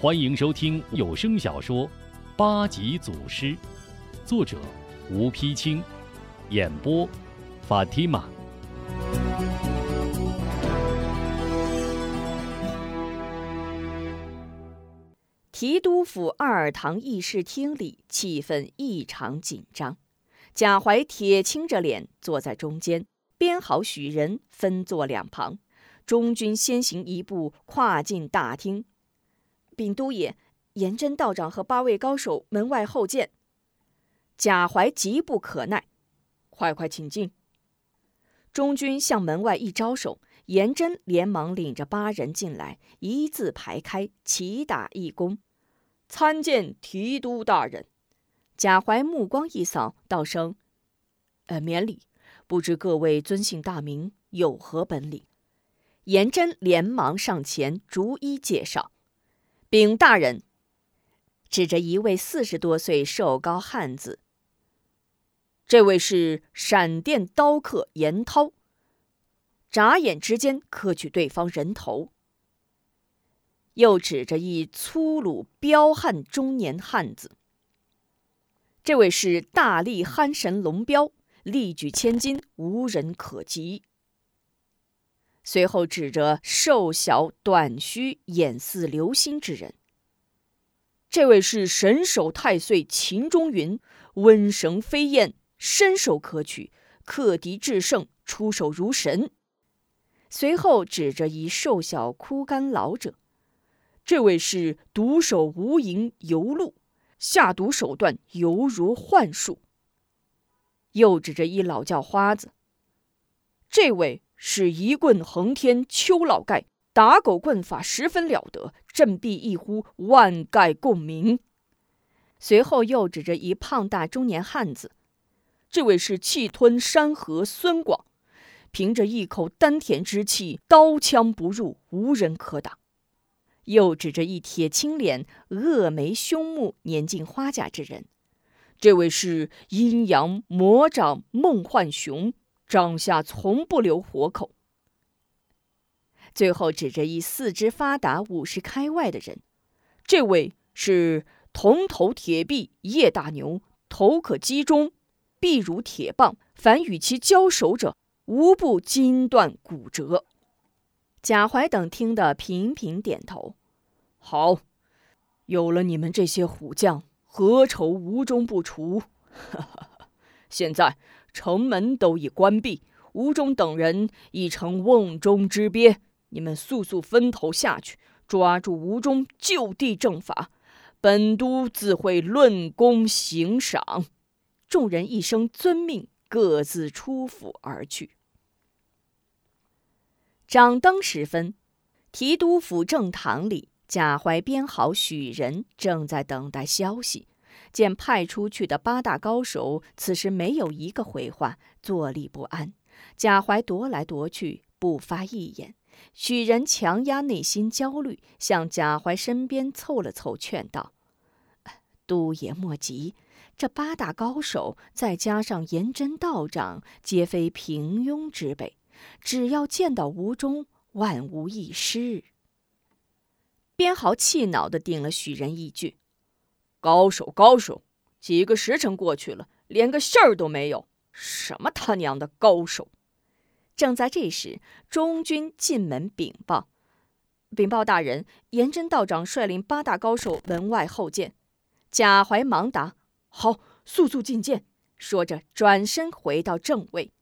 欢迎收听有声小说《八级祖师》，作者吴丕清，演播法蒂玛。提督府二堂议事厅里气氛异常紧张，贾怀铁青着脸坐在中间，编好许人分坐两旁，中军先行一步跨进大厅。禀都爷，严真道长和八位高手门外候见。贾怀急不可耐，快快请进。中军向门外一招手，严真连忙领着八人进来，一字排开，齐打一躬，参见提督大人。贾怀目光一扫，道声：“呃，免礼。不知各位尊姓大名，有何本领？”严真连忙上前逐一介绍。禀大人，指着一位四十多岁瘦高汉子。这位是闪电刀客严涛，眨眼之间磕去对方人头。又指着一粗鲁彪悍中年汉子。这位是大力憨神龙彪，力举千斤，无人可及。随后指着瘦小短须、眼似流星之人。这位是神手太岁秦中云，温绳飞燕，伸手可取，克敌制胜，出手如神。随后指着一瘦小枯干老者。这位是独手无影游路，下毒手段犹如幻术。又指着一老叫花子。这位。是一棍横天，邱老盖打狗棍法十分了得，振臂一呼，万盖共鸣。随后又指着一胖大中年汉子，这位是气吞山河孙广，凭着一口丹田之气，刀枪不入，无人可挡。又指着一铁青脸、恶眉凶目、年近花甲之人，这位是阴阳魔掌孟幻雄。掌下从不留活口。最后指着一四肢发达、五十开外的人，这位是铜头铁臂叶大牛，头可击中，臂如铁棒，凡与其交手者，无不筋断骨折。贾怀等听得频频点头。好，有了你们这些虎将，何愁无中不除？现在城门都已关闭，吴忠等人已成瓮中之鳖。你们速速分头下去，抓住吴中，就地正法。本都自会论功行赏。众人一声遵命，各自出府而去。掌灯时分，提督府正堂里，贾怀编好许人正在等待消息。见派出去的八大高手，此时没有一个回话，坐立不安。贾怀踱来踱去，不发一言。许人强压内心焦虑，向贾怀身边凑了凑，劝道：“都爷莫急，这八大高手，再加上颜真道长，皆非平庸之辈。只要见到吴中，万无一失。”编豪气恼地顶了许人一句。高手，高手，几个时辰过去了，连个信儿都没有。什么他娘的高手！正在这时，中军进门禀报：“禀报大人，严真道长率领八大高手门外候见。”贾怀忙答：“好，速速觐见。”说着转身回到正位。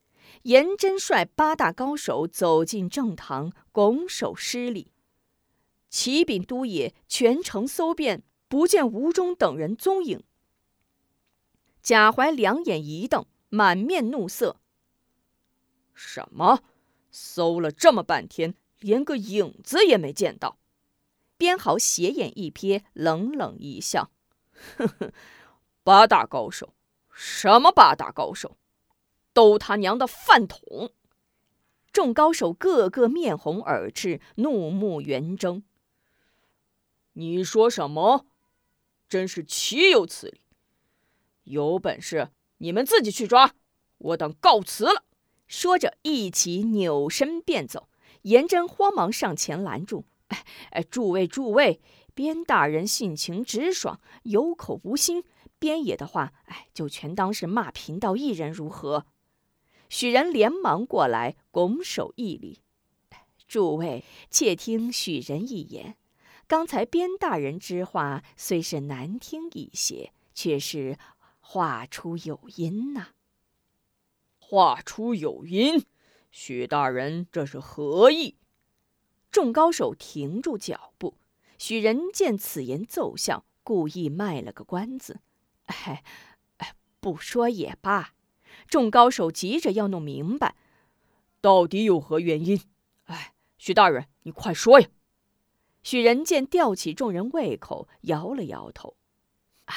严真率八大高手走进正堂，拱手施礼：“启禀都爷，全城搜遍。”不见吴忠等人踪影。贾怀两眼一瞪，满面怒色。什么？搜了这么半天，连个影子也没见到？边豪斜眼一瞥，冷冷一笑：“呵呵，八大高手，什么八大高手？都他娘的饭桶！”众高手个个面红耳赤，怒目圆睁。你说什么？真是岂有此理！有本事你们自己去抓，我等告辞了。说着，一起扭身便走。颜真慌忙上前拦住：“哎哎，诸位诸位，边大人性情直爽，有口无心，边野的话，哎，就全当是骂贫道一人，如何？许人连忙过来，拱手一礼：“诸位，且听许人一言。刚才边大人之话虽是难听一些，却是话出有因呐。话出有因，许大人这是何意？”众高手停住脚步。许仁见此言奏效，故意卖了个关子：“哎，哎，不说也罢。”众高手急着要弄明白，到底有何原因？哎，许大人，你快说呀！许仁见吊起众人胃口，摇了摇头：“哎，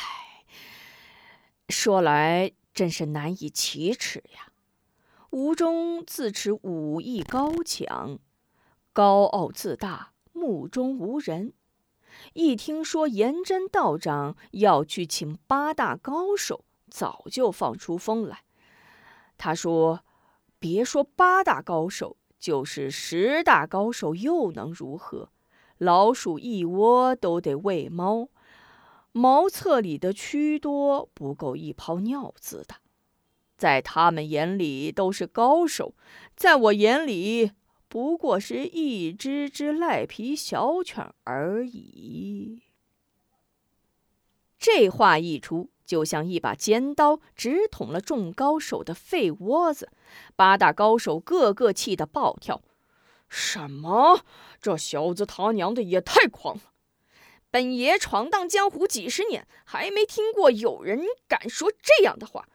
说来真是难以启齿呀。吴中自持武艺高强，高傲自大，目中无人。一听说颜真道长要去请八大高手，早就放出风来。”他说：“别说八大高手，就是十大高手，又能如何？老鼠一窝都得喂猫，茅厕里的蛆多不够一泡尿渍的。在他们眼里都是高手，在我眼里不过是一只只赖皮小犬而已。”这话一出。就像一把尖刀直捅了众高手的肺窝子，八大高手个个气得暴跳：“什么？这小子他娘的也太狂了！本爷闯荡江湖几十年，还没听过有人敢说这样的话。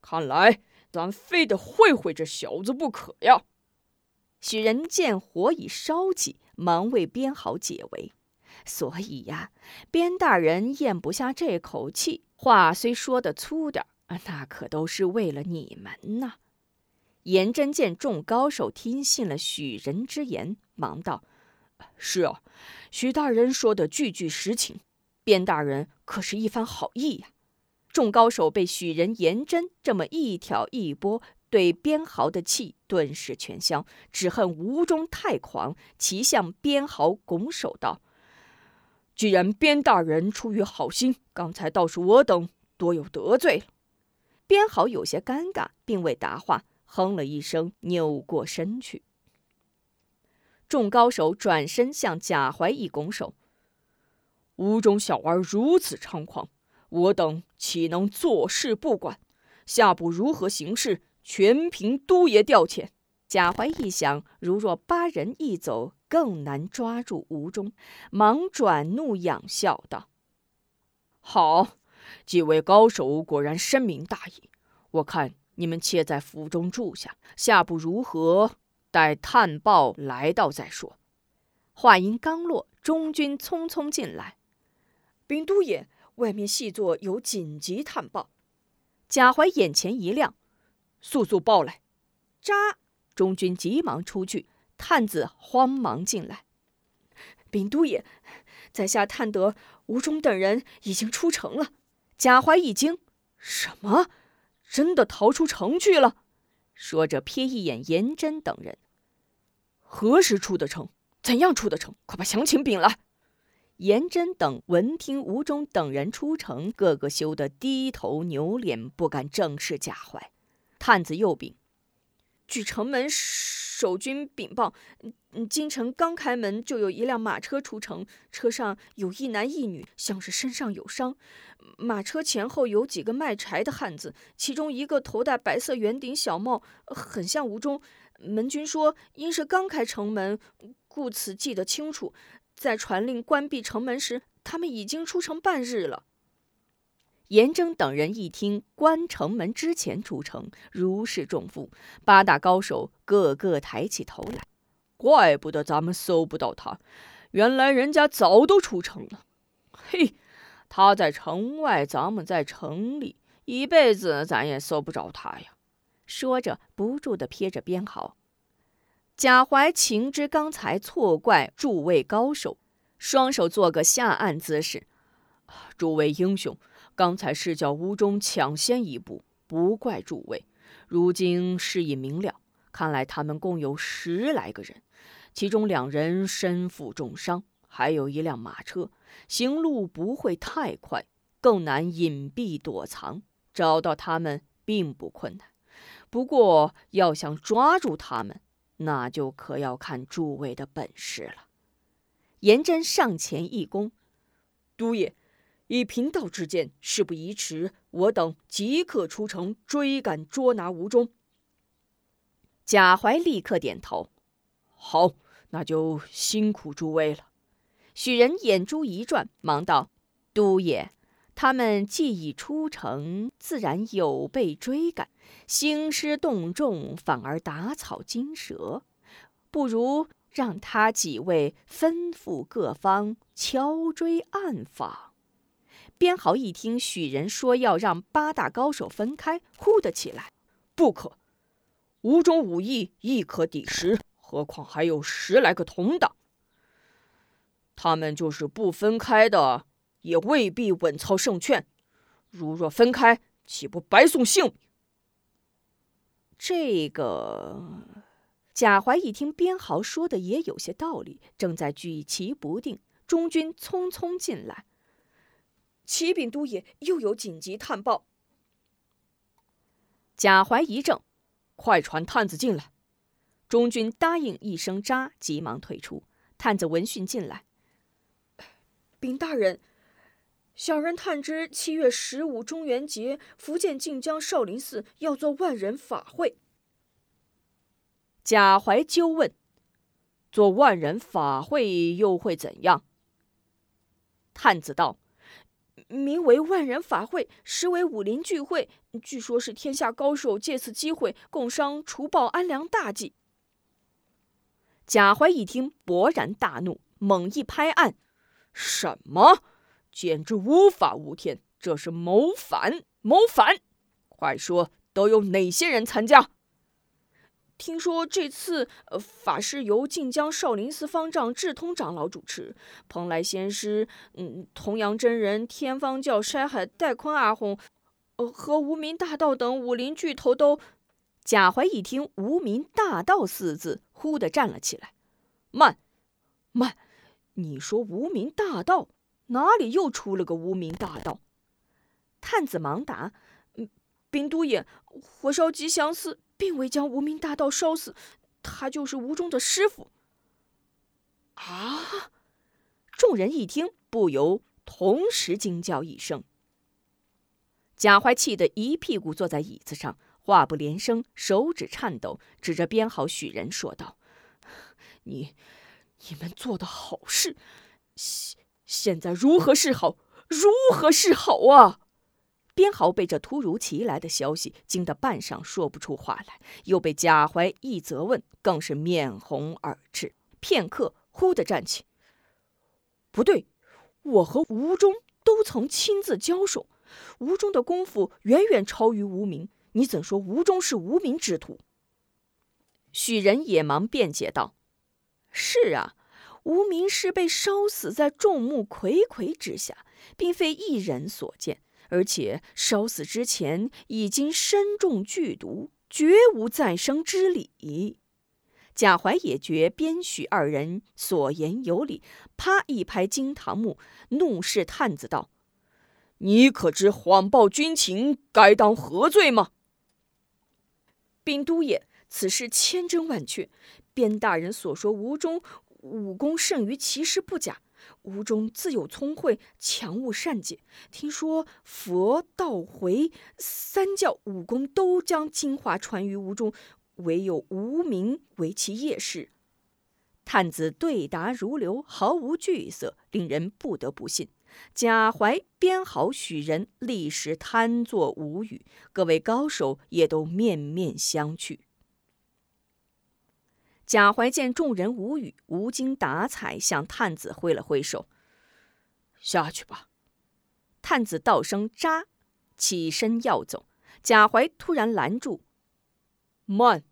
看来咱非得会会这小子不可呀！”许人见火已烧起，忙为边豪解围。所以呀，边大人咽不下这口气。话虽说的粗点儿，那可都是为了你们呐。颜真见众高手听信了许人之言，忙道：“是啊，许大人说的句句实情。边大人可是一番好意呀。”众高手被许人颜真这么一挑一拨，对边豪的气顿时全消，只恨吴中太狂，齐向边豪拱手道。既然边大人出于好心，刚才倒是我等多有得罪了。边豪有些尴尬，并未答话，哼了一声，扭过身去。众高手转身向贾怀一拱手：“吴中小儿如此猖狂，我等岂能坐视不管？下步如何行事，全凭都爷调遣。”贾怀一想，如若八人一走，更难抓住吴中，忙转怒仰笑道：“好，几位高手果然深明大义。我看你们且在府中住下，下步如何，待探报来到再说。”话音刚落，中军匆匆进来：“禀都爷，外面细作有紧急探报。”贾怀眼前一亮：“速速报来！”扎。中军急忙出去，探子慌忙进来。禀都爷，在下探得吴中等人已经出城了。贾怀一惊：“什么？真的逃出城去了？”说着瞥一眼颜真等人：“何时出的城？怎样出的城？快把详情禀来。”颜真等闻听吴忠等人出城，个个羞得低头扭脸，不敢正视贾怀。探子又禀。据城门守军禀报，嗯，京城刚开门，就有一辆马车出城，车上有一男一女，像是身上有伤。马车前后有几个卖柴的汉子，其中一个头戴白色圆顶小帽，很像吴忠。门军说，因是刚开城门，故此记得清楚。在传令关闭城门时，他们已经出城半日了。严征等人一听关城门之前出城，如释重负。八大高手个个抬起头来，怪不得咱们搜不到他，原来人家早都出城了。嘿，他在城外，咱们在城里，一辈子咱也搜不着他呀。说着，不住地撇着边毫。贾怀情知刚才错怪诸位高手，双手做个下按姿势。诸位英雄。刚才是叫吴中抢先一步，不怪诸位。如今事已明了，看来他们共有十来个人，其中两人身负重伤，还有一辆马车，行路不会太快，更难隐蔽躲藏。找到他们并不困难，不过要想抓住他们，那就可要看诸位的本事了。颜真上前一躬：“都爷，以贫道之见，事不宜迟，我等即刻出城追赶捉拿吴忠。”贾怀立刻点头：“好，那就辛苦诸位了。”许人眼珠一转，忙道：“都爷。”他们既已出城，自然有备追赶，兴师动众，反而打草惊蛇。不如让他几位吩咐各方敲追暗访。边豪一听许人说要让八大高手分开，呼的起来：“不可！吴中武艺亦可抵十，何况还有十来个同党。他们就是不分开的。”也未必稳操胜券，如若分开，岂不白送性命？这个贾怀一听边豪说的也有些道理，正在举棋不定，中军匆匆进来。启禀都爷，又有紧急探报。贾怀一怔，快传探子进来。中军答应一声，扎，急忙退出。探子闻讯进来，禀大人。小人探知，七月十五中元节，福建晋江少林寺要做万人法会。贾怀纠问：“做万人法会又会怎样？”探子道：“名为万人法会，实为武林聚会。据说是天下高手借此机会共商除暴安良大计。”贾怀一听，勃然大怒，猛一拍案：“什么？”简直无法无天！这是谋反！谋反！快说，都有哪些人参加？听说这次呃法事由晋江少林寺方丈智通长老主持，蓬莱仙师、嗯，童阳真人、天方教山海戴坤阿訇，呃，和无名大道等武林巨头都……贾怀一听“无名大道”四字，忽地站了起来。慢，慢！你说无名大道？哪里又出了个无名大道？探子忙答：“嗯禀都爷，火烧吉祥寺，并未将无名大盗烧死，他就是吴中的师傅。”啊！众人一听，不由同时惊叫一声。贾怀气得一屁股坐在椅子上，话不连声，手指颤抖，指着编号许人说道：“你，你们做的好事。”现在如何是好？如何是好啊！边豪被这突如其来的消息惊得半晌说不出话来，又被贾怀一责问，更是面红耳赤。片刻，忽地站起：“不对，我和吴中都曾亲自交手，吴中的功夫远远超于吴明，你怎说吴中是无名之徒？”许人也忙辩解道：“是啊。”无名是被烧死在众目睽睽之下，并非一人所见，而且烧死之前已经身中剧毒，绝无再生之理。贾怀也觉边许二人所言有理，啪一拍惊堂木，怒视探子道：“你可知谎报军情该当何罪吗？”禀都爷，此事千真万确，边大人所说吴中。武功胜于其实不假，吴中自有聪慧，强悟善解。听说佛道回三教武功都将精华传于吴中，唯有无名为其业师。探子对答如流，毫无惧色，令人不得不信。贾怀、编好、许人立时瘫坐无语，各位高手也都面面相觑。贾怀见众人无语，无精打采，向探子挥了挥手：“下去吧。”探子道声“扎”，起身要走。贾怀突然拦住：“慢！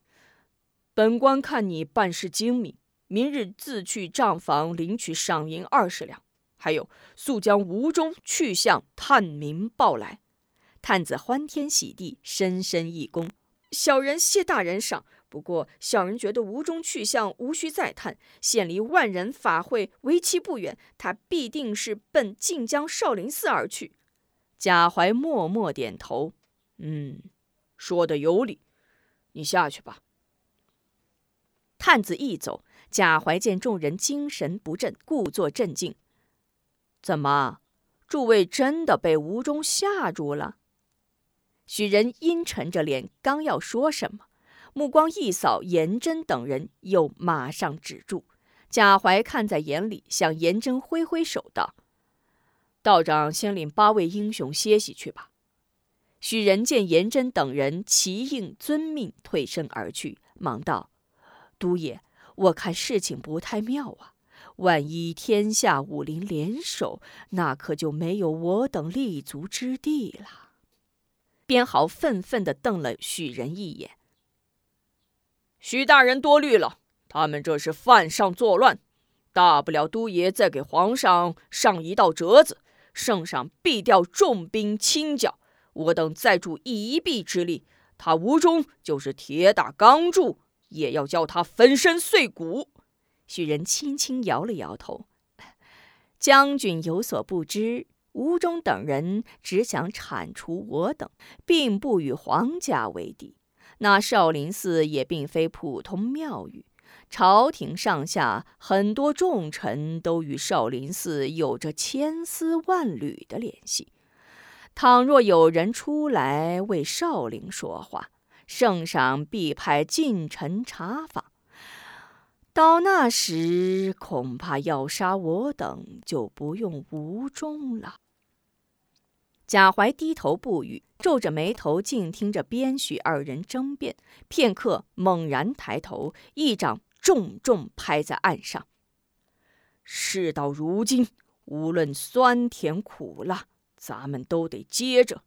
本官看你办事精明，明日自去账房领取赏银二十两，还有速将吴中去向探明报来。”探子欢天喜地，深深一躬：“小人谢大人赏。”不过小人觉得吴中去向无需再探，现离万人法会为期不远，他必定是奔晋江少林寺而去。贾怀默默点头，嗯，说的有理，你下去吧。探子一走，贾怀见众人精神不振，故作镇静。怎么，诸位真的被吴中吓住了？许人阴沉着脸，刚要说什么，目光一扫颜真等人，又马上止住。贾怀看在眼里，向颜真挥挥手道。道长先领八位英雄歇息去吧。许仁见颜真等人齐应遵命退身而去，忙道：“都爷，我看事情不太妙啊！万一天下武林联手，那可就没有我等立足之地了。”边豪愤愤地瞪了许人一眼：“许大人多虑了，他们这是犯上作乱，大不了都爷再给皇上上一道折子。”圣上必调重兵清剿，我等再助一臂之力，他吴中就是铁打钢铸，也要叫他粉身碎骨。许人轻轻摇了摇头，将军有所不知，吴中等人只想铲除我等，并不与皇家为敌。那少林寺也并非普通庙宇。朝廷上下很多重臣都与少林寺有着千丝万缕的联系。倘若有人出来为少林说话，圣上必派近臣查访。到那时，恐怕要杀我等就不用吴中了。贾怀低头不语，皱着眉头静听着边许二人争辩。片刻，猛然抬头，一掌。重重拍在案上。事到如今，无论酸甜苦辣，咱们都得接着，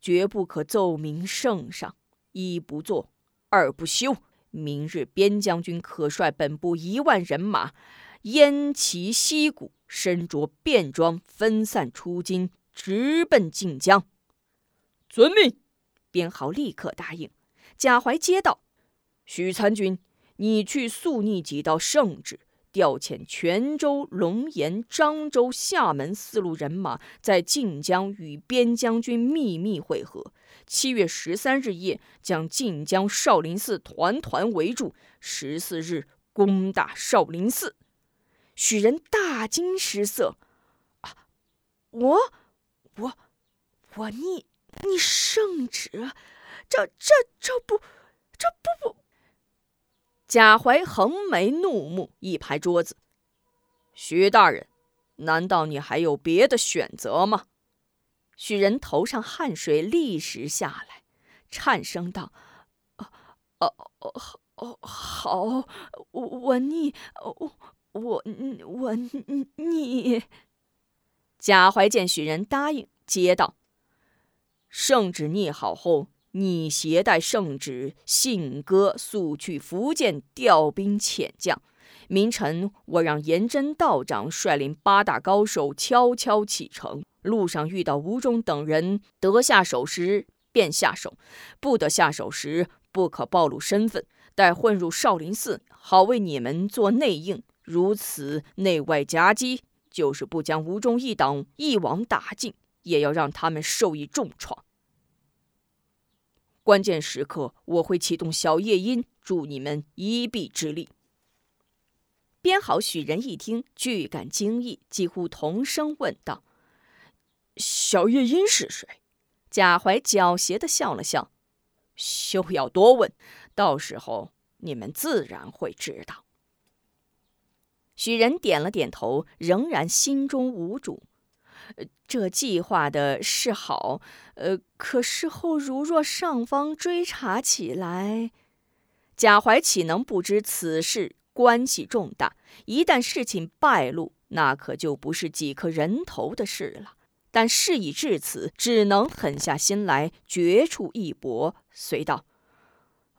绝不可奏明圣上。一不做，二不休。明日边将军可率本部一万人马，偃旗息鼓，身着便装，分散出京，直奔晋江。遵命。边豪立刻答应。贾怀接道：“许参军。”你去速拟几道圣旨，调遣泉州、龙岩、漳州、厦门四路人马，在晋江与边将军秘密会合。七月十三日夜，将晋江少林寺团团围住。十四日攻打少林寺。许人大惊失色：“啊，我，我，我拟拟圣旨？这、这、这不，这不不。”贾怀横眉怒目，一拍桌子：“徐大人，难道你还有别的选择吗？”许人头上汗水立时下来，颤声道：“哦哦哦，好，我我逆，我我我逆。”贾怀见许人答应，接道：“圣旨拟好后。”你携带圣旨，信鸽速去福建调兵遣将。明晨，我让颜真道长率领八大高手悄悄启程。路上遇到吴中等人，得下手时便下手；不得下手时，不可暴露身份，待混入少林寺，好为你们做内应。如此内外夹击，就是不将吴中一党一网打尽，也要让他们受一重创。关键时刻，我会启动小夜莺，助你们一臂之力。编好许人一听，俱感惊异，几乎同声问道：“小夜莺是谁？”贾怀狡黠的笑了笑：“休要多问，到时候你们自然会知道。”许人点了点头，仍然心中无主。这计划的是好，呃，可事后如若上方追查起来，贾怀岂能不知此事关系重大？一旦事情败露，那可就不是几颗人头的事了。但事已至此，只能狠下心来，绝处一搏。随道：“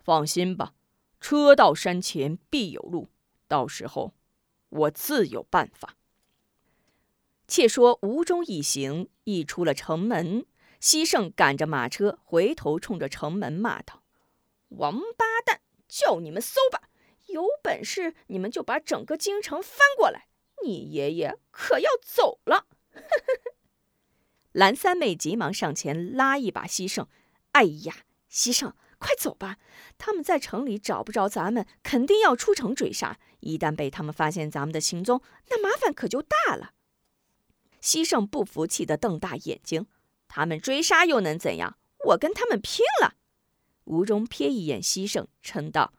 放心吧，车到山前必有路，到时候我自有办法。”且说吴中一行一出了城门，西胜赶着马车回头冲着城门骂道：“王八蛋，叫你们搜吧，有本事你们就把整个京城翻过来，你爷爷可要走了。蓝三妹急忙上前拉一把西胜，哎呀，西胜，快走吧！他们在城里找不着咱们，肯定要出城追杀。一旦被他们发现咱们的行踪，那麻烦可就大了。西胜不服气地瞪大眼睛：“他们追杀又能怎样？我跟他们拼了！”吴中瞥一眼西胜，嗔道：“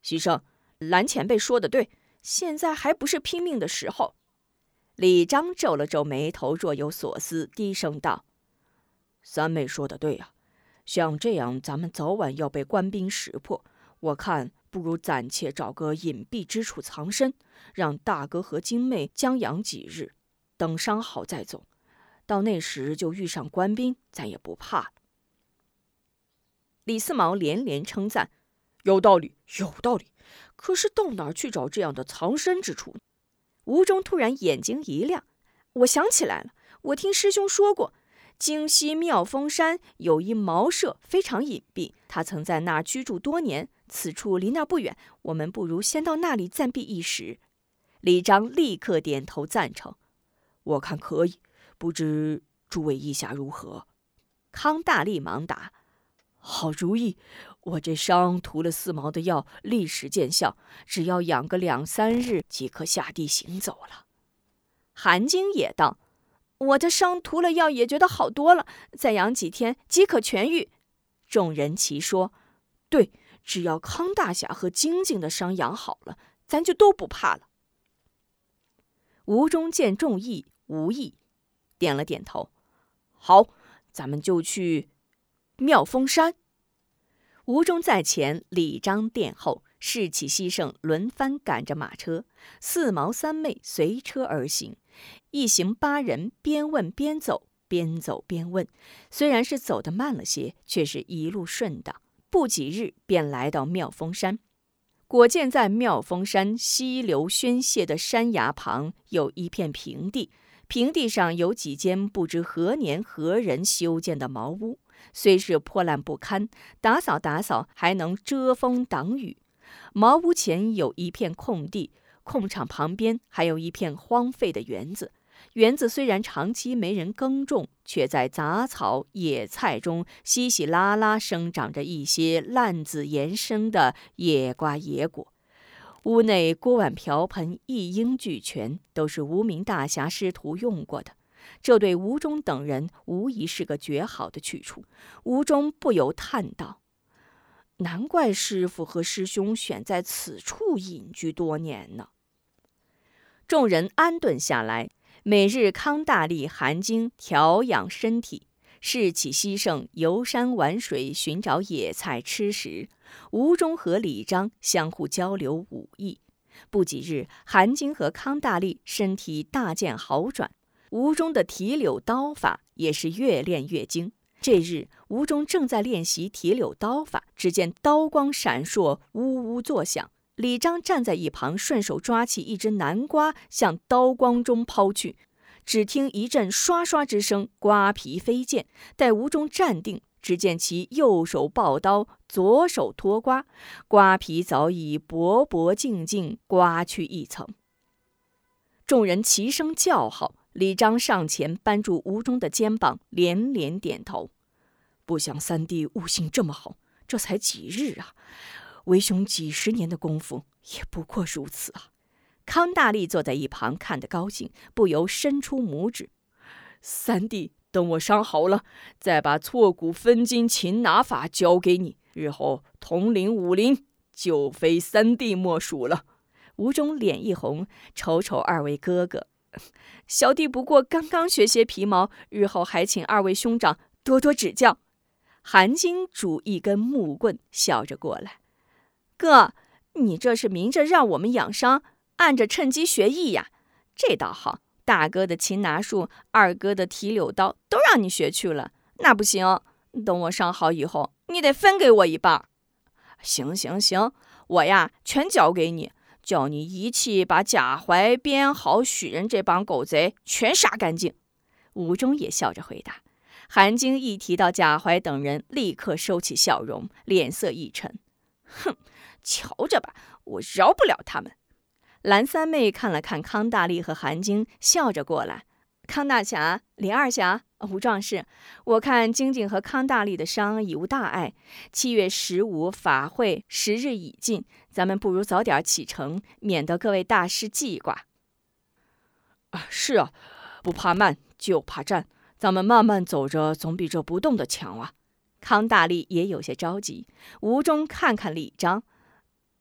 西胜，蓝前辈说的对，现在还不是拼命的时候。”李章皱了皱眉头，若有所思，低声道：“三妹说的对呀，像这样，咱们早晚要被官兵识破。我看不如暂且找个隐蔽之处藏身，让大哥和金妹将养几日。”等伤好再走，到那时就遇上官兵，咱也不怕。李四毛连连称赞：“有道理，有道理。可是到哪儿去找这样的藏身之处？”吴中突然眼睛一亮：“我想起来了，我听师兄说过，京西妙峰山有一茅舍，非常隐蔽。他曾在那儿居住多年，此处离那不远，我们不如先到那里暂避一时。”李章立刻点头赞成。我看可以，不知诸位意下如何？康大力忙答：“好主意！我这伤涂了四毛的药，立时见效，只要养个两三日，即可下地行走了。”韩晶也道：“我的伤涂了药，也觉得好多了，再养几天即可痊愈。”众人齐说：“对，只要康大侠和晶晶的伤养好了，咱就都不怕了。”吴中见众议。无意，点了点头。好，咱们就去妙峰山。吴中在前，李章殿后，士气西盛，轮番赶着马车。四毛三妹随车而行，一行八人边问边走，边走边问。虽然是走得慢了些，却是一路顺当。不几日，便来到妙峰山。果见在妙峰山溪流宣泄的山崖旁，有一片平地。平地上有几间不知何年何人修建的茅屋，虽是破烂不堪，打扫打扫还能遮风挡雨。茅屋前有一片空地，空场旁边还有一片荒废的园子。园子虽然长期没人耕种，却在杂草野菜中稀稀拉拉生长着一些烂子延生的野瓜野果。屋内锅碗瓢盆一应俱全，都是无名大侠师徒用过的。这对吴中等人无疑是个绝好的去处。吴中不由叹道：“难怪师傅和师兄选在此处隐居多年呢。”众人安顿下来，每日康大力、韩晶调养身体。士气西盛，游山玩水，寻找野菜吃食。吴中和李章相互交流武艺。不几日，韩晶和康大力身体大见好转，吴中的提柳刀法也是越练越精。这日，吴中正在练习提柳刀法，只见刀光闪烁，呜呜作响。李章站在一旁，顺手抓起一只南瓜，向刀光中抛去。只听一阵刷刷之声，瓜皮飞溅。待吴中站定，只见其右手抱刀，左手托瓜，瓜皮早已薄薄净净，刮去一层。众人齐声叫好。李章上前扳住吴中的肩膀，连连点头。不想三弟悟性这么好，这才几日啊！为兄几十年的功夫，也不过如此啊！康大力坐在一旁，看得高兴，不由伸出拇指：“三弟，等我伤好了，再把错骨分筋擒拿法教给你，日后统领武林，就非三弟莫属了。”吴中脸一红，瞅瞅二位哥哥：“小弟不过刚刚学些皮毛，日后还请二位兄长多多指教。”韩金拄一根木棍，笑着过来：“哥，你这是明着让我们养伤。”暗着趁机学艺呀，这倒好。大哥的擒拿术，二哥的提柳刀，都让你学去了。那不行，等我伤好以后，你得分给我一半。行行行，我呀全交给你，叫你一气把贾怀、编好、许人这帮狗贼全杀干净。吴忠也笑着回答。韩晶一提到贾怀等人，立刻收起笑容，脸色一沉，哼。瞧着吧，我饶不了他们。蓝三妹看了看康大力和韩晶，笑着过来。康大侠、李二侠、吴壮士，我看晶晶和康大力的伤已无大碍。七月十五法会时日已近，咱们不如早点启程，免得各位大师记挂。啊，是啊，不怕慢就怕站，咱们慢慢走着，总比这不动的强啊。康大力也有些着急，吴中看看李章，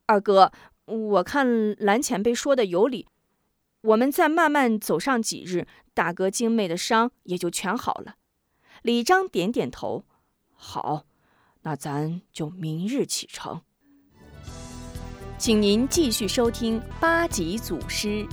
二哥，我看蓝前辈说的有理，我们再慢慢走上几日。大哥精妹的伤也就全好了。李章点点头，好，那咱就明日启程。请您继续收听八级祖师